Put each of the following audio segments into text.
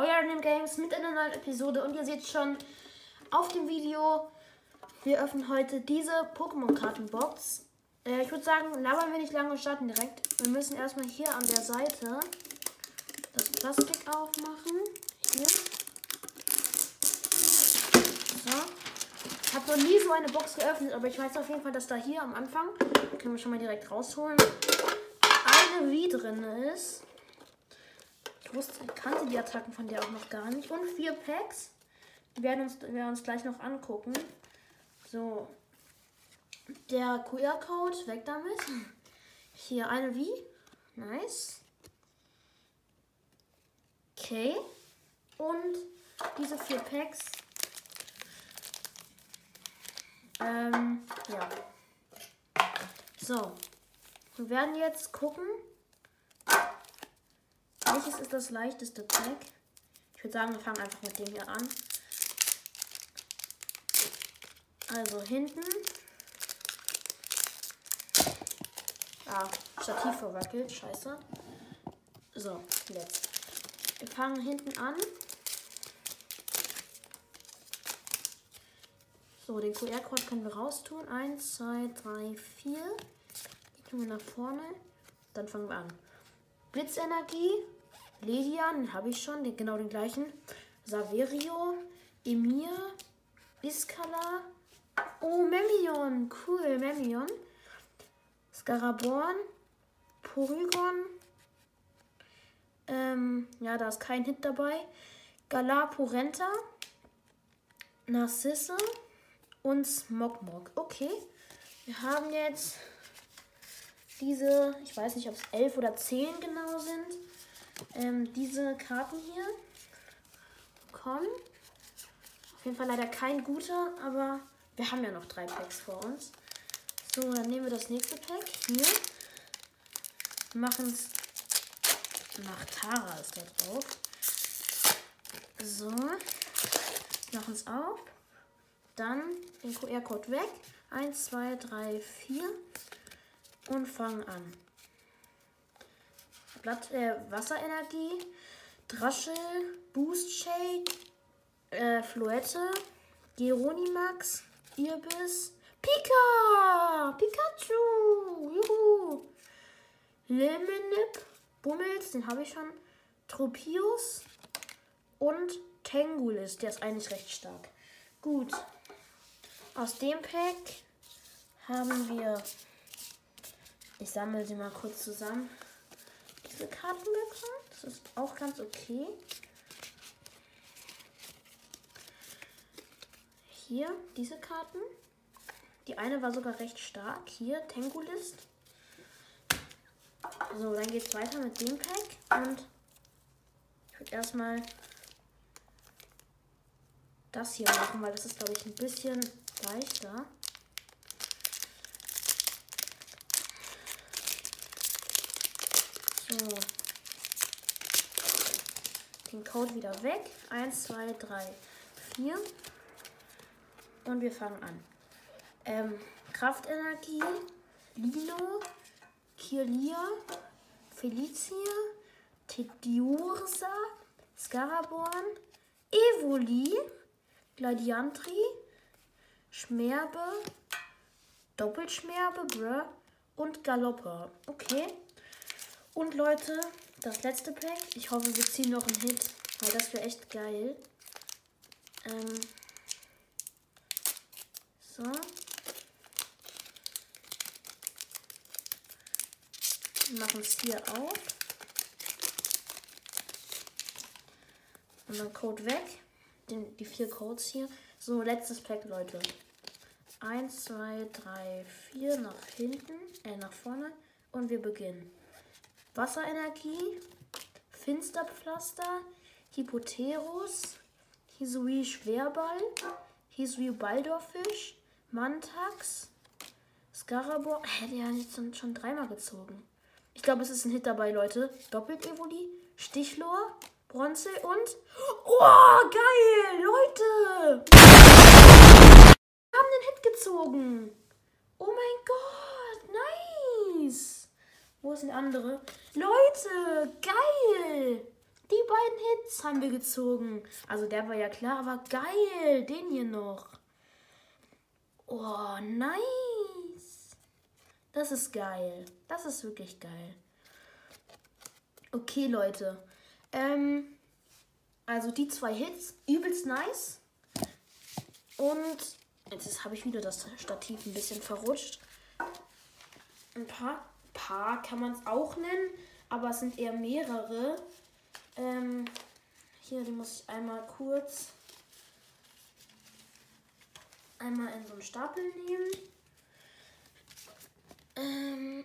euer Name Games mit einer neuen Episode und ihr seht schon auf dem Video, wir öffnen heute diese Pokémon-Kartenbox. Äh, ich würde sagen, labern wir nicht lange und starten direkt. Wir müssen erstmal hier an der Seite das Plastik aufmachen. Hier. So. Ich habe noch nie so eine Box geöffnet, aber ich weiß auf jeden Fall, dass da hier am Anfang, können wir schon mal direkt rausholen, eine Wie drin ist. Ich wusste, kannte die Attacken von der auch noch gar nicht. Und vier Packs. Die werden uns, wir uns gleich noch angucken. So. Der QR-Code, weg damit. Hier eine Wie. Nice. Okay. Und diese vier Packs. Ähm, ja. So. Wir werden jetzt gucken, welches ist das leichteste Pack? Ich würde sagen, wir fangen einfach mit dem hier an. Also hinten. Ah, Stativ verwackelt. Scheiße. So, jetzt. Wir fangen hinten an. So, den QR-Code können wir raustun. Eins, zwei, drei, vier. Die tun wir nach vorne. Dann fangen wir an. Blitzenergie, Ledian, habe ich schon, den, genau den gleichen. Saverio, Emir, Iskala. Oh, Memion, cool, Memion. Scaraborn, Porygon. Ähm, ja, da ist kein Hit dabei. Galapurenta, Narcisse und Smogmog. Okay, wir haben jetzt diese, ich weiß nicht, ob es elf oder zehn genau sind ähm, diese Karten hier kommen. Auf jeden Fall leider kein guter, aber wir haben ja noch drei Packs vor uns. So, dann nehmen wir das nächste Pack. Hier. Machen es nach Tara ist da drauf. So. Machen es auf. Dann den QR-Code weg. 1, 2, 3, 4. Und fangen an. Blatt, äh, Wasserenergie, Draschel, Boost Shake, äh, Fluette, Geronimax, Irbis, Pika! Pikachu! Juhu! Lemonip, Bummels, den habe ich schon. Tropius und Tengulis, der ist eigentlich recht stark. Gut. Aus dem Pack haben wir. Ich sammle sie mal kurz zusammen diese Karten bekommen. Das ist auch ganz okay. Hier diese Karten. Die eine war sogar recht stark. Hier Tengulist. So, dann geht es weiter mit dem Pack. Und ich würde erstmal das hier machen, weil das ist, glaube ich, ein bisschen leichter. So. Den Code wieder weg. 1, 2, 3, 4. Und wir fangen an. Ähm, Kraftenergie, Lilo, Kirlia, Felicia, Tediursa, Scaraborn, Evoli, Gladiantri, Schmerbe, Doppelschmerbe, Brr und Galopper. Okay. Und Leute, das letzte Pack. Ich hoffe, wir ziehen noch einen Hit, weil das wäre echt geil. Ähm so. Machen es hier auf. Und dann Code weg. Den, die vier Codes hier. So, letztes Pack, Leute. Eins, zwei, drei, vier nach hinten, äh, nach vorne. Und wir beginnen. Wasserenergie, Finsterpflaster, Hypoterus, Hisui Schwerball, Hisui Baldorfisch, Mantax, Scarabor. Hä, der hat jetzt schon dreimal gezogen. Ich glaube, es ist ein Hit dabei, Leute. Doppelt Evoli, Stichlor, Bronze und. Oh, geil! Leute! Wir haben den Hit gezogen. Oh mein Gott, nice! Wo ist ein andere? Leute, geil! Die beiden Hits haben wir gezogen. Also der war ja klar, aber geil. Den hier noch. Oh, nice. Das ist geil. Das ist wirklich geil. Okay, Leute. Ähm, also die zwei Hits, übelst nice. Und jetzt habe ich wieder das Stativ ein bisschen verrutscht. Ein paar, paar kann man es auch nennen, aber es sind eher mehrere. Ähm, hier, die muss ich einmal kurz einmal in so einen Stapel nehmen. Ähm,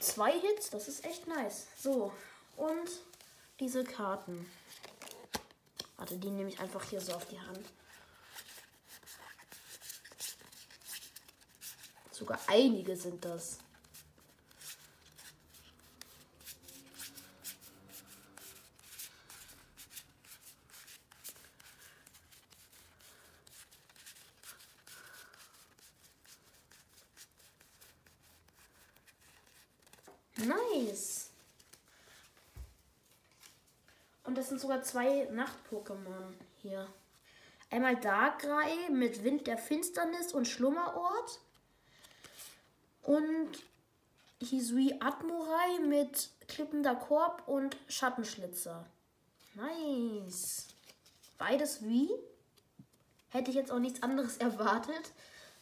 zwei Hits, das ist echt nice. So, und diese Karten. Warte, die nehme ich einfach hier so auf die Hand. Sogar einige sind das. Nice. Und das sind sogar zwei Nacht-Pokémon hier. Einmal Darkrai mit Wind der Finsternis und Schlummerort. Und Hisui Admurai mit klippender Korb und Schattenschlitzer. Nice. Beides wie? Hätte ich jetzt auch nichts anderes erwartet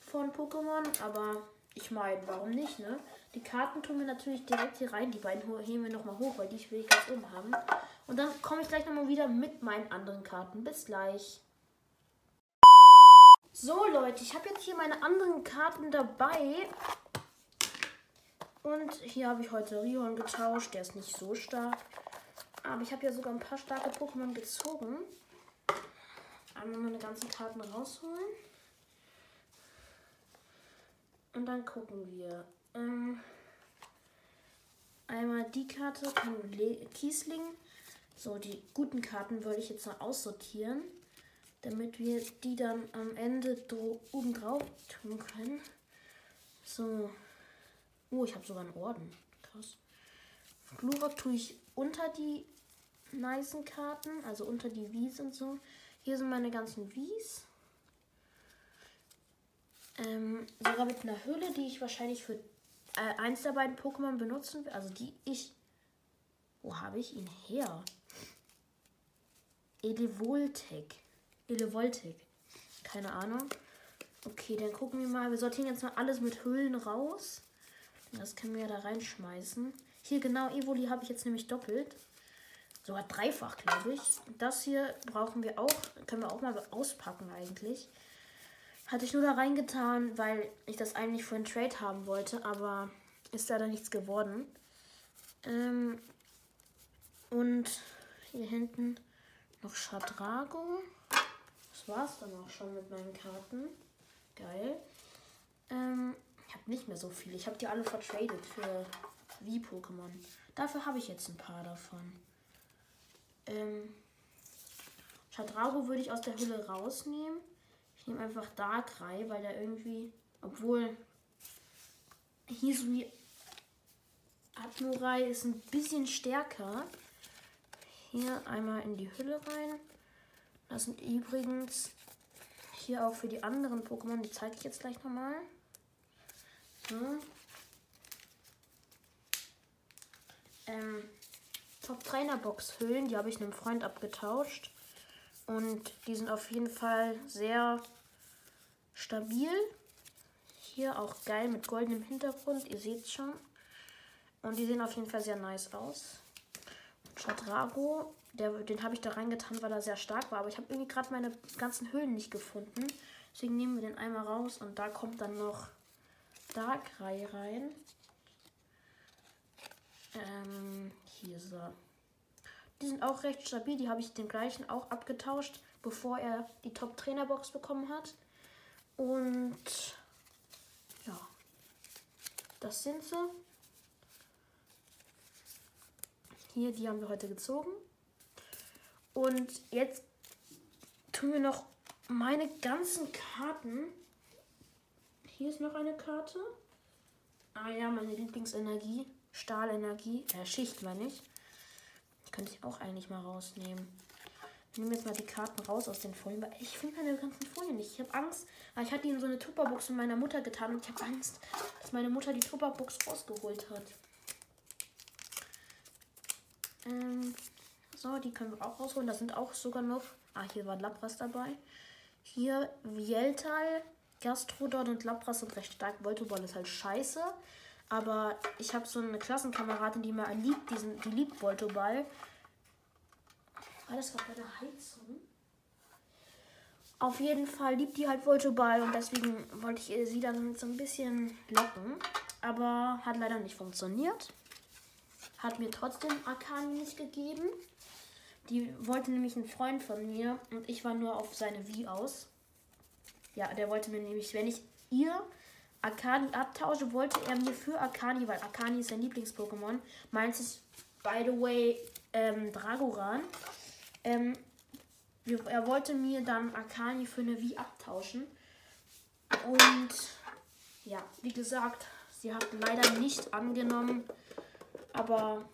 von Pokémon, aber ich meine, warum nicht, ne? Die Karten tun wir natürlich direkt hier rein. Die beiden heben wir nochmal hoch, weil die will ich ganz oben haben. Und dann komme ich gleich nochmal wieder mit meinen anderen Karten. Bis gleich. So Leute, ich habe jetzt hier meine anderen Karten dabei. Und hier habe ich heute Rion getauscht. Der ist nicht so stark. Aber ich habe ja sogar ein paar starke Pokémon gezogen. Einmal meine ganzen Karten rausholen. Und dann gucken wir. Ähm, einmal die Karte Kiesling. So, die guten Karten würde ich jetzt noch aussortieren, damit wir die dann am Ende oben drauf tun können. So. Oh, ich habe sogar einen Orden. Krass. Glurak tue ich unter die nicen Karten, also unter die Wies und so. Hier sind meine ganzen Wies. Ähm, sogar mit einer Hülle, die ich wahrscheinlich für äh, eins der beiden Pokémon benutzen will. Also die ich. Wo habe ich ihn her? Elevoltec. Elevoltec. Keine Ahnung. Okay, dann gucken wir mal. Wir sortieren jetzt mal alles mit Hüllen raus. Das können wir ja da reinschmeißen. Hier genau, Evoli habe ich jetzt nämlich doppelt. Sogar dreifach, glaube ich. Das hier brauchen wir auch. Können wir auch mal auspacken eigentlich. Hatte ich nur da reingetan, weil ich das eigentlich für einen Trade haben wollte, aber ist leider nichts geworden. Ähm, und hier hinten noch Shadrago. Das war's dann auch schon mit meinen Karten. Geil. Ähm, ich habe nicht mehr so viele. Ich habe die alle vertradet für Wie-Pokémon. Dafür habe ich jetzt ein paar davon. Ähm, Shadrago würde ich aus der Hülle rausnehmen. Ich nehme einfach Darkrai, weil der irgendwie, obwohl Hisui Admurai ist ein bisschen stärker. Hier einmal in die Hülle rein. Das sind übrigens hier auch für die anderen Pokémon, die zeige ich jetzt gleich nochmal. So. Ähm, Top Trainer Box Hüllen, die habe ich einem Freund abgetauscht. Und die sind auf jeden Fall sehr stabil. Hier auch geil mit goldenem Hintergrund, ihr seht schon. Und die sehen auf jeden Fall sehr nice aus. Chadrago, der, den habe ich da reingetan, weil er sehr stark war. Aber ich habe irgendwie gerade meine ganzen Höhlen nicht gefunden. Deswegen nehmen wir den einmal raus und da kommt dann noch Darkrai rein. Ähm, hier so. Die sind auch recht stabil. Die habe ich den gleichen auch abgetauscht, bevor er die Top-Trainer-Box bekommen hat. Und ja, das sind sie. Hier, die haben wir heute gezogen. Und jetzt tun wir noch meine ganzen Karten. Hier ist noch eine Karte. Ah ja, meine Lieblingsenergie. Stahlenergie. Äh, Schicht meine ich. Könnte ich auch eigentlich mal rausnehmen. Ich nehme jetzt mal die Karten raus aus den Folien, weil ich finde meine ganzen Folien nicht. Ich habe Angst, weil ich hatte die in so eine Tupperbox von meiner Mutter getan und ich habe Angst, dass meine Mutter die Tupperbox rausgeholt hat. Ähm, so, die können wir auch rausholen. Da sind auch sogar noch. Ah, hier war Lapras dabei. Hier Vieltal, Gastrodon und Lapras sind recht stark. Voltoball ist halt scheiße. Aber ich habe so eine Klassenkameradin, die mal liebt, diesen, die liebt Voltoball. Das war bei der Heizung. Auf jeden Fall liebt die halt Voltoball und deswegen wollte ich sie dann so ein bisschen locken. Aber hat leider nicht funktioniert. Hat mir trotzdem Akani nicht gegeben. Die wollte nämlich ein Freund von mir und ich war nur auf seine Wie aus. Ja, der wollte mir nämlich, wenn ich ihr Akani abtausche, wollte er mir für Akani, weil Akani ist sein Lieblings-Pokémon, meint es, by the way, ähm, Dragoran. Ähm, er wollte mir dann Akani für eine Wie abtauschen. Und ja, wie gesagt, sie hat leider nicht angenommen. Aber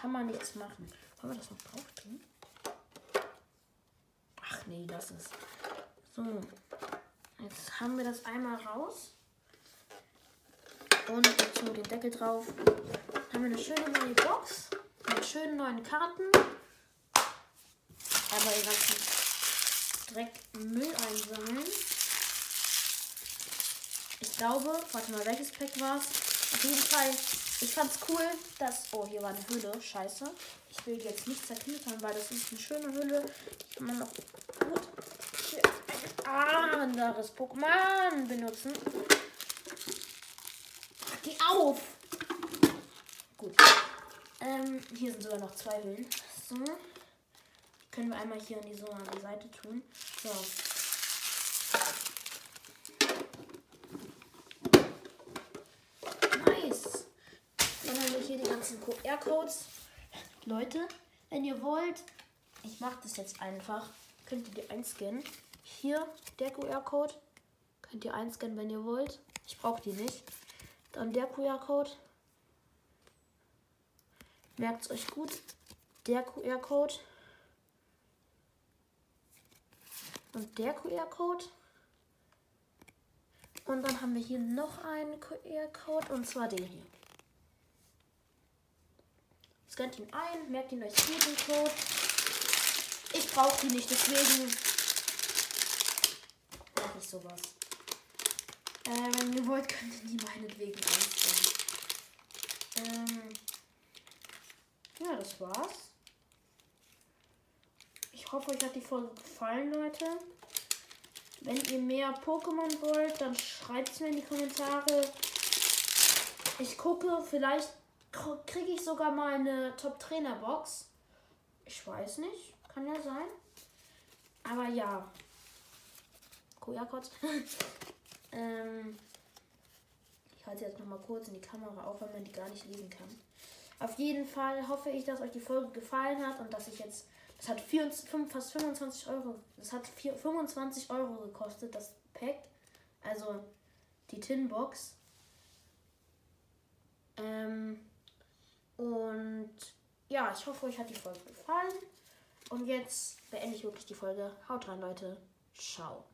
kann man nichts machen. Wollen wir das noch drauf tun? Ach nee, das ist. So. Jetzt haben wir das einmal raus. Und jetzt nur den Deckel drauf. Dann haben wir eine schöne neue Box. Mit schönen neuen Karten. Aber ihr ganzen Dreck Müll einsammeln. Ich glaube, warte mal, welches Pack war es? Auf jeden Fall, ich fand's cool, dass. Oh, hier war eine Hülle. Scheiße. Ich will jetzt nicht zerknittern, weil das ist eine schöne Hülle. Ich kann man noch gut für ein anderes Pokémon benutzen. Geh auf! Gut. Ähm, hier sind sogar noch zwei Hüllen. So. Können wir einmal hier an die, so an die Seite tun. So. Nice. Dann haben wir hier die ganzen QR-Codes. Leute, wenn ihr wollt, ich mache das jetzt einfach, könnt ihr die einscannen. Hier der QR-Code. Könnt ihr einscannen, wenn ihr wollt. Ich brauche die nicht. Dann der QR-Code. Merkt es euch gut. Der QR-Code. Und der QR-Code. Und dann haben wir hier noch einen QR-Code und zwar den hier. Scannt ihn ein, merkt ihn euch jeden Code. Ich brauche die nicht, deswegen mache ich sowas. Äh, wenn ihr wollt, könnt ihr die meinetwegen einscannen. Ähm, ja, das war's. Ich hoffe, euch hat die Folge gefallen, Leute. Wenn ihr mehr Pokémon wollt, dann schreibt es mir in die Kommentare. Ich gucke, vielleicht kriege ich sogar mal eine Top-Trainer-Box. Ich weiß nicht, kann ja sein. Aber ja. Koja-Kotz. ähm, ich halte jetzt noch mal kurz in die Kamera auf, weil man die gar nicht lesen kann. Auf jeden Fall hoffe ich, dass euch die Folge gefallen hat und dass ich jetzt das hat 4, 5, fast 25 Euro. Das hat 4, 25 Euro gekostet, das Pack. Also die Tinbox. Ähm, und ja, ich hoffe, euch hat die Folge gefallen. Und jetzt beende ich wirklich die Folge. Haut rein, Leute. Ciao.